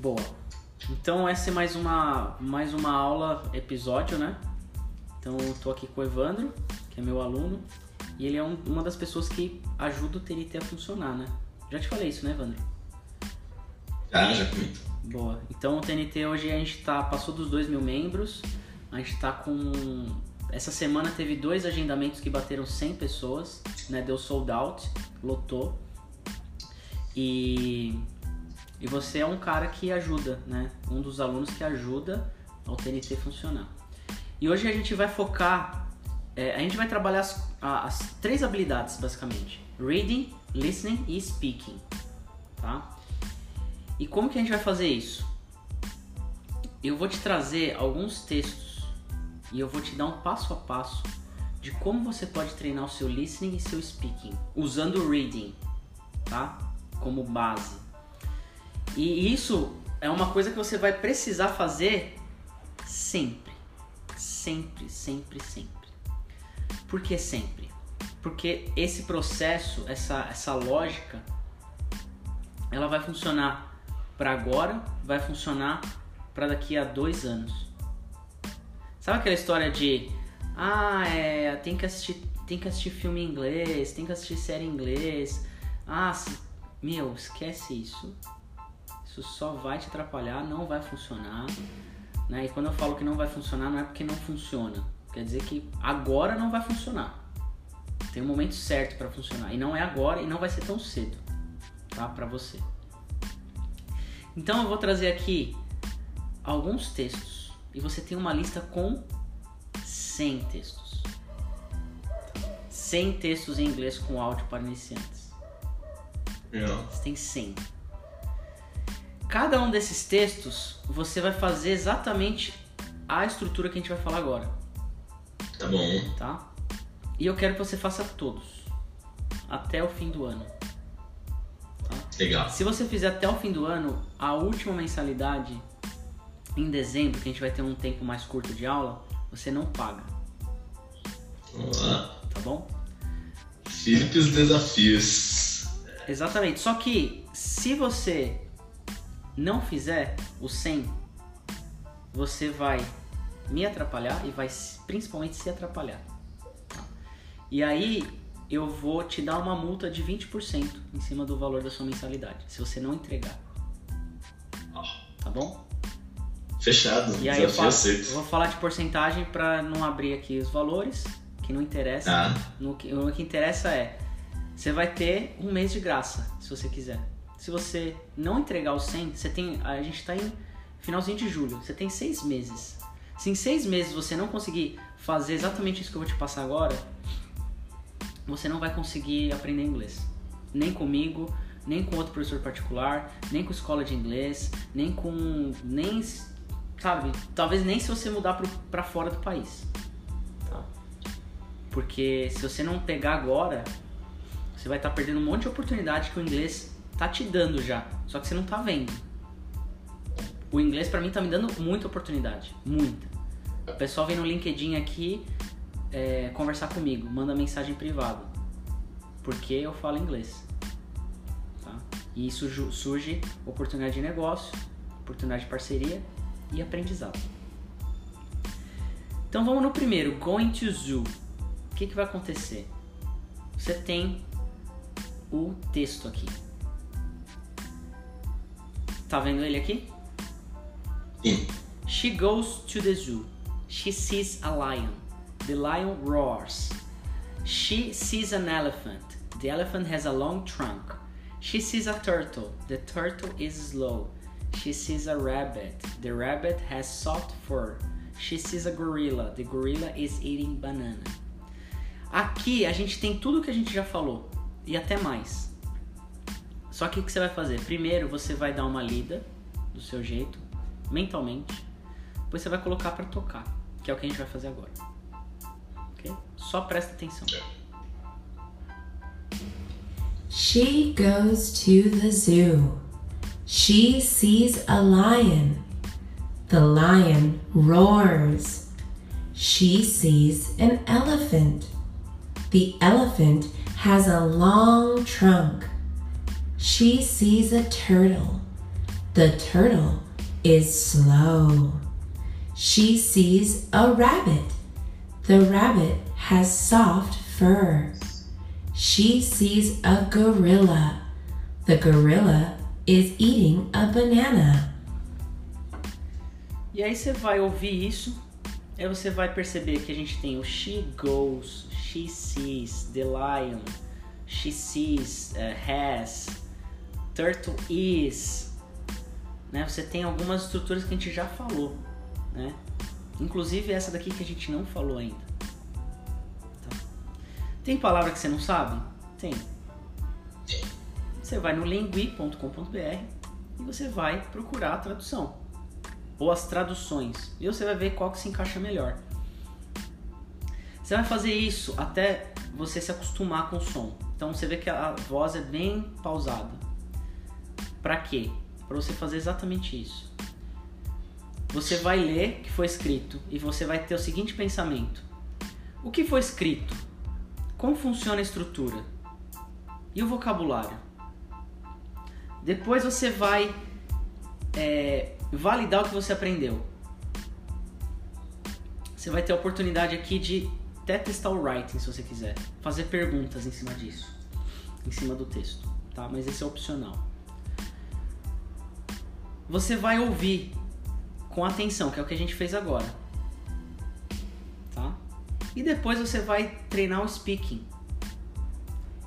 Boa. Então essa é mais uma, mais uma aula, episódio, né? Então eu tô aqui com o Evandro, que é meu aluno, e ele é um, uma das pessoas que ajuda o TNT a funcionar, né? Já te falei isso, né, Evandro? Ah, já comi. Boa. Então o TNT hoje a gente tá, passou dos 2 mil membros, a gente tá com... Essa semana teve dois agendamentos que bateram 100 pessoas, né? Deu sold out, lotou. E, e você é um cara que ajuda, né? Um dos alunos que ajuda ao TNT funcionar. E hoje a gente vai focar, é, a gente vai trabalhar as, as três habilidades basicamente: reading, listening e speaking, tá? E como que a gente vai fazer isso? Eu vou te trazer alguns textos e eu vou te dar um passo a passo de como você pode treinar o seu listening e seu speaking usando o reading, tá? Como base. E isso é uma coisa que você vai precisar fazer sempre. Sempre, sempre, sempre. Por que sempre? Porque esse processo, essa, essa lógica, ela vai funcionar para agora, vai funcionar para daqui a dois anos. Sabe aquela história de ah, é, tem que assistir, tem que assistir filme em inglês, tem que assistir série em inglês. Ah, meu, esquece isso. Isso só vai te atrapalhar, não vai funcionar. Né? E quando eu falo que não vai funcionar, não é porque não funciona. Quer dizer que agora não vai funcionar. Tem um momento certo para funcionar. E não é agora e não vai ser tão cedo, tá? Para você. Então eu vou trazer aqui alguns textos e você tem uma lista com 100 textos. 100 textos em inglês com áudio para iniciantes. Yeah. Você tem 100. Cada um desses textos você vai fazer exatamente a estrutura que a gente vai falar agora, Tá bom. tá? E eu quero que você faça todos até o fim do ano. Legal. Se você fizer até o fim do ano, a última mensalidade em dezembro, que a gente vai ter um tempo mais curto de aula, você não paga, Vamos lá. tá bom? Os desafios. Exatamente. Só que se você não fizer o 100, você vai me atrapalhar e vai principalmente se atrapalhar. tá? E aí eu vou te dar uma multa de 20% em cima do valor da sua mensalidade, se você não entregar, tá bom? Fechado. E aí eu, falo, eu vou falar de porcentagem para não abrir aqui os valores, que não interessa. Tá. No que, o que interessa é, você vai ter um mês de graça, se você quiser. Se você não entregar o 100, você tem, a gente está em finalzinho de julho, você tem seis meses. Se em seis meses você não conseguir fazer exatamente isso que eu vou te passar agora, você não vai conseguir aprender inglês. Nem comigo, nem com outro professor particular, nem com escola de inglês, nem com. nem. sabe? Talvez nem se você mudar pro, pra fora do país. Tá? Porque se você não pegar agora, você vai estar perdendo um monte de oportunidade que o inglês tá te dando já. Só que você não tá vendo. O inglês pra mim tá me dando muita oportunidade. Muita. O pessoal vem no LinkedIn aqui é, conversar comigo, manda mensagem privada. Porque eu falo inglês. Tá? E isso surge oportunidade de negócio, oportunidade de parceria e aprendizado. Então vamos no primeiro, going to zoo. O que, que vai acontecer? Você tem o texto aqui. Tá vendo ele aqui? Sim. She goes to the zoo. She sees a lion. The lion roars. She sees an elephant. The elephant has a long trunk. She sees a turtle. The turtle is slow. She sees a rabbit. The rabbit has soft fur. She sees a gorilla. The gorilla is eating banana. Aqui a gente tem tudo que a gente já falou e até mais. Só que o que você vai fazer? Primeiro você vai dar uma lida do seu jeito, mentalmente. Depois você vai colocar pra tocar, que é o que a gente vai fazer agora. Ok? Só presta atenção. She goes to the zoo. She sees a lion. The lion roars. She sees an elephant. The elephant has a long trunk. She sees a turtle. The turtle is slow. She sees a rabbit. The rabbit has soft fur. She sees a gorilla. The gorilla is eating a banana. E aí você vai ouvir isso, aí você vai perceber que a gente tem o she goes, she sees, the lion, she sees, uh, has, turtle is. Né? Você tem algumas estruturas que a gente já falou, né? Inclusive essa daqui que a gente não falou ainda. Tá? Tem palavra que você não sabe? Tem. Você vai no lingui.com.br e você vai procurar a tradução ou as traduções e você vai ver qual que se encaixa melhor. Você vai fazer isso até você se acostumar com o som. Então você vê que a voz é bem pausada. Para quê? Para você fazer exatamente isso. Você vai ler o que foi escrito e você vai ter o seguinte pensamento: o que foi escrito? Como funciona a estrutura? E o vocabulário? Depois você vai é, validar o que você aprendeu. Você vai ter a oportunidade aqui de até testar o writing se você quiser, fazer perguntas em cima disso, em cima do texto, tá? Mas esse é opcional. Você vai ouvir com atenção, que é o que a gente fez agora, tá? E depois você vai treinar o speaking.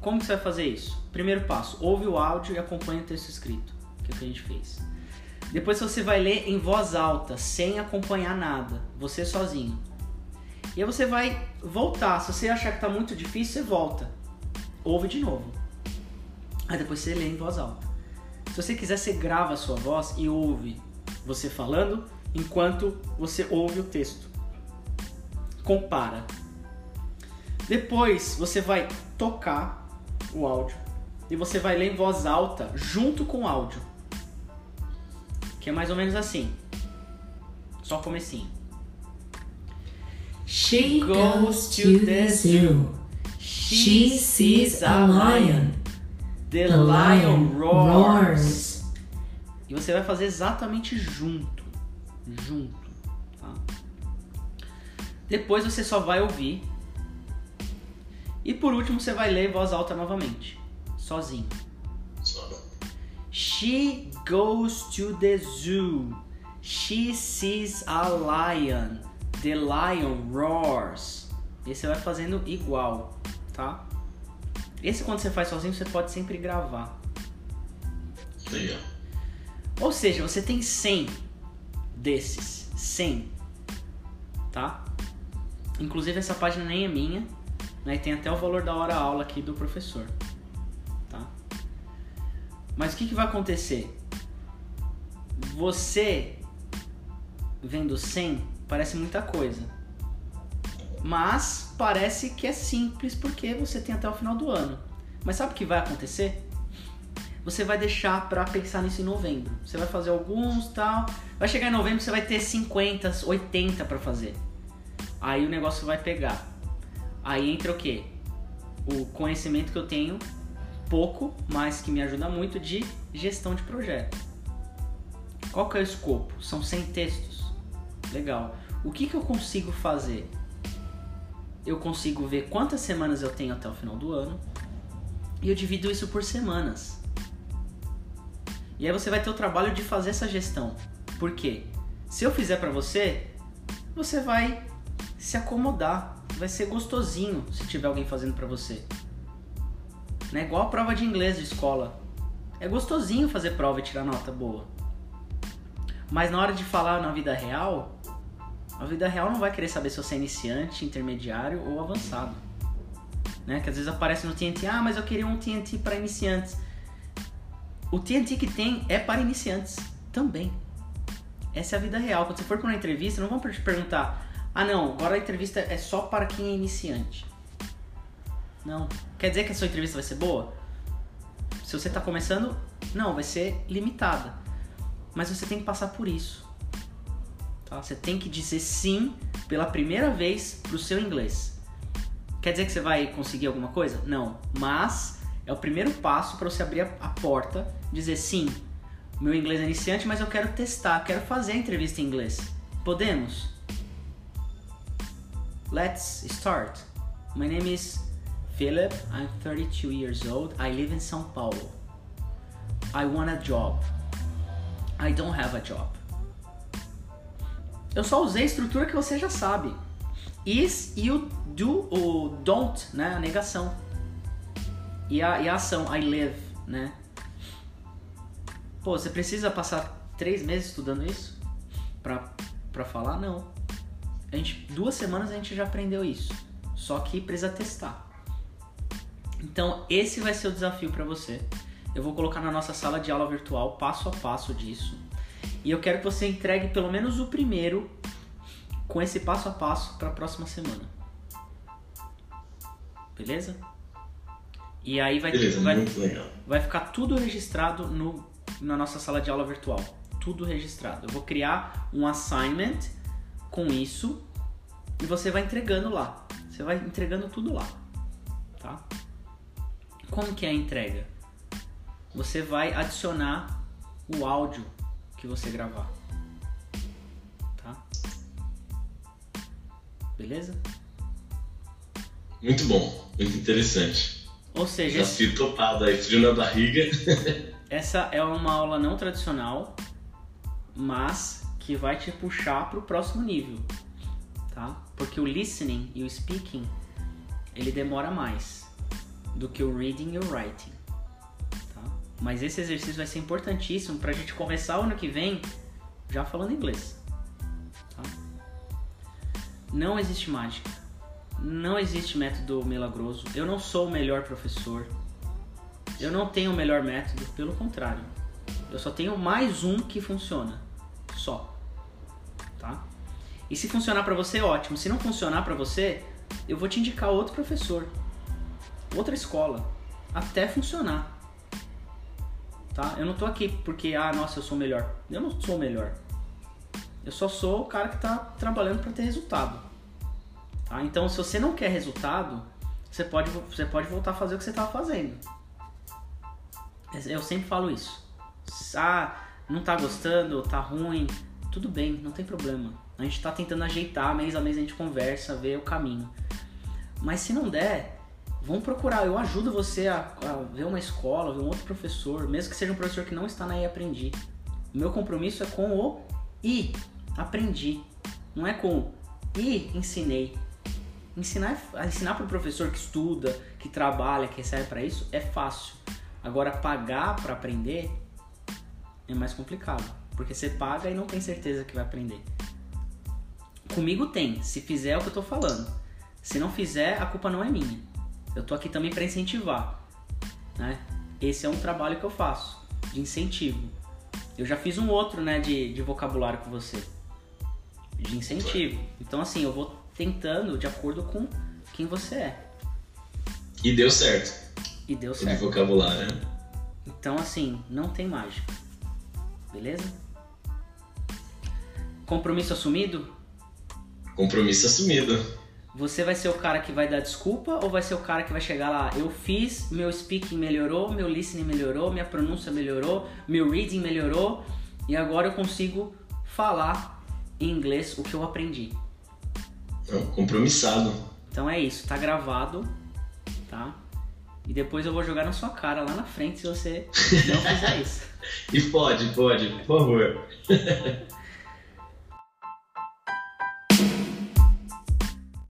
Como que você vai fazer isso? Primeiro passo, ouve o áudio e acompanha o texto escrito, que é o que a gente fez. Depois você vai ler em voz alta, sem acompanhar nada, você sozinho. E aí você vai voltar. Se você achar que está muito difícil, você volta. Ouve de novo. Aí depois você lê em voz alta. Se você quiser, você grava a sua voz e ouve você falando enquanto você ouve o texto. Compara. Depois você vai tocar o áudio e você vai ler em voz alta junto com o áudio. Que é mais ou menos assim. Só comecinho. She goes to the zoo. She sees a lion. The The lion lion roars. roars. E você vai fazer exatamente junto. Junto. Tá? Depois você só vai ouvir. E por último você vai ler em voz alta novamente. Sozinho. She goes to the zoo. She sees a lion. The lion roars. E você vai fazendo igual, tá? Esse quando você faz sozinho você pode sempre gravar. Legal. Ou seja, você tem 100 desses. 100. Tá? Inclusive essa página nem é minha. Né? Tem até o valor da hora aula aqui do professor. Tá? Mas o que, que vai acontecer? Você vendo 100 parece muita coisa. Mas parece que é simples porque você tem até o final do ano. Mas sabe o que vai acontecer? Você vai deixar pra pensar nisso em novembro. Você vai fazer alguns tal. Vai chegar em novembro, você vai ter 50, 80 pra fazer. Aí o negócio vai pegar. Aí entra o quê? O conhecimento que eu tenho, pouco, mas que me ajuda muito, de gestão de projeto. Qual que é o escopo? São 100 textos. Legal. O que, que eu consigo fazer? Eu consigo ver quantas semanas eu tenho até o final do ano e eu divido isso por semanas. E aí você vai ter o trabalho de fazer essa gestão. Por quê? Se eu fizer pra você, você vai se acomodar. Vai ser gostosinho se tiver alguém fazendo pra você. É igual a prova de inglês de escola. É gostosinho fazer prova e tirar nota boa. Mas na hora de falar na vida real, a vida real não vai querer saber se você é iniciante, intermediário ou avançado. Né? Que às vezes aparece no TNT, ah, mas eu queria um TNT para iniciantes. O TNT que tem é para iniciantes também. Essa é a vida real. Quando você for para uma entrevista, não vão te perguntar, ah não, agora a entrevista é só para quem é iniciante. Não. Quer dizer que a sua entrevista vai ser boa? Se você está começando, não, vai ser limitada. Mas você tem que passar por isso. Tá? Você tem que dizer sim pela primeira vez pro seu inglês. Quer dizer que você vai conseguir alguma coisa? Não. Mas é o primeiro passo para você abrir a, porta, dizer sim. meu inglês é iniciante, mas eu quero testar, quero fazer a entrevista em inglês. Podemos? Let's start. My name is Philip. I'm 32 years old. I live in São Paulo. I want a job. I don't have a job. Eu só usei a estrutura que você já sabe. Is e o do, o don't, né? A negação. E a, e a ação, I live, né? Pô, você precisa passar três meses estudando isso pra, pra falar? Não. A gente, duas semanas a gente já aprendeu isso. Só que precisa testar. Então, esse vai ser o desafio para você. Eu vou colocar na nossa sala de aula virtual passo a passo disso. E eu quero que você entregue pelo menos o primeiro com esse passo a passo para a próxima semana. Beleza? E aí vai, Beleza, vai, vai ficar tudo registrado no, na nossa sala de aula virtual. Tudo registrado. Eu vou criar um assignment com isso e você vai entregando lá. Você vai entregando tudo lá, tá? Como que é a entrega? Você vai adicionar o áudio que você gravar, tá? Beleza? Muito bom, muito interessante. Ou seja, esse- topado aí, frio na barriga. essa é uma aula não tradicional, mas que vai te puxar para o próximo nível, tá? Porque o listening e o speaking ele demora mais do que o reading e o writing? Mas esse exercício vai ser importantíssimo para a gente começar o ano que vem já falando inglês, tá? Não existe mágica, não existe método milagroso. Eu não sou o melhor professor, eu não tenho o melhor método, pelo contrário. Eu só tenho mais um que funciona. Só. Tá? E se funcionar pra você, ótimo. Se não funcionar pra você, eu vou te indicar outro professor. Outra escola. Até funcionar. Tá? Eu não tô aqui porque, ah, nossa, eu sou melhor. Eu não sou melhor. Eu só sou o cara que tá trabalhando pra ter resultado. Tá? Então, se você não quer resultado, você pode, você pode voltar a fazer o que você estava fazendo. Eu sempre falo isso. Ah, não tá gostando, tá ruim, tudo bem, não tem problema. A gente tá tentando ajeitar, mês a mês a gente conversa, vê o caminho. Mas se não der, vamos procurar. Eu ajudo você a, a ver uma escola, ver um outro professor, mesmo que seja um professor que não está na I Aprendi. O meu compromisso é com o I Aprendi, não é com I Ensinei. Ensinar, ensinar para o professor que estuda, que trabalha, que recebe para isso é fácil. Agora pagar para aprender é mais complicado, porque você paga e não tem certeza que vai aprender. Comigo tem, se fizer é o que eu tô falando. Se não fizer, a culpa não é minha. Eu tô aqui também para incentivar, né? Esse é um trabalho que eu faço de incentivo. Eu já fiz um outro, né, de, de vocabulário com você, de incentivo. Então assim, eu vou tentando de acordo com quem você é. E deu certo. E deu O de certo. vocabulário, né? Então, assim, não tem mágica. Beleza? Compromisso assumido? Compromisso assumido. Você vai ser o cara que vai dar desculpa ou vai ser o cara que vai chegar lá? Eu fiz, meu speaking melhorou, meu listening melhorou, minha pronúncia melhorou, meu reading melhorou e agora eu consigo falar em inglês o que eu aprendi. Não, compromissado. Então é isso, tá gravado, tá? E depois eu vou jogar na sua cara lá na frente se você não fizer isso. E pode, pode, por favor.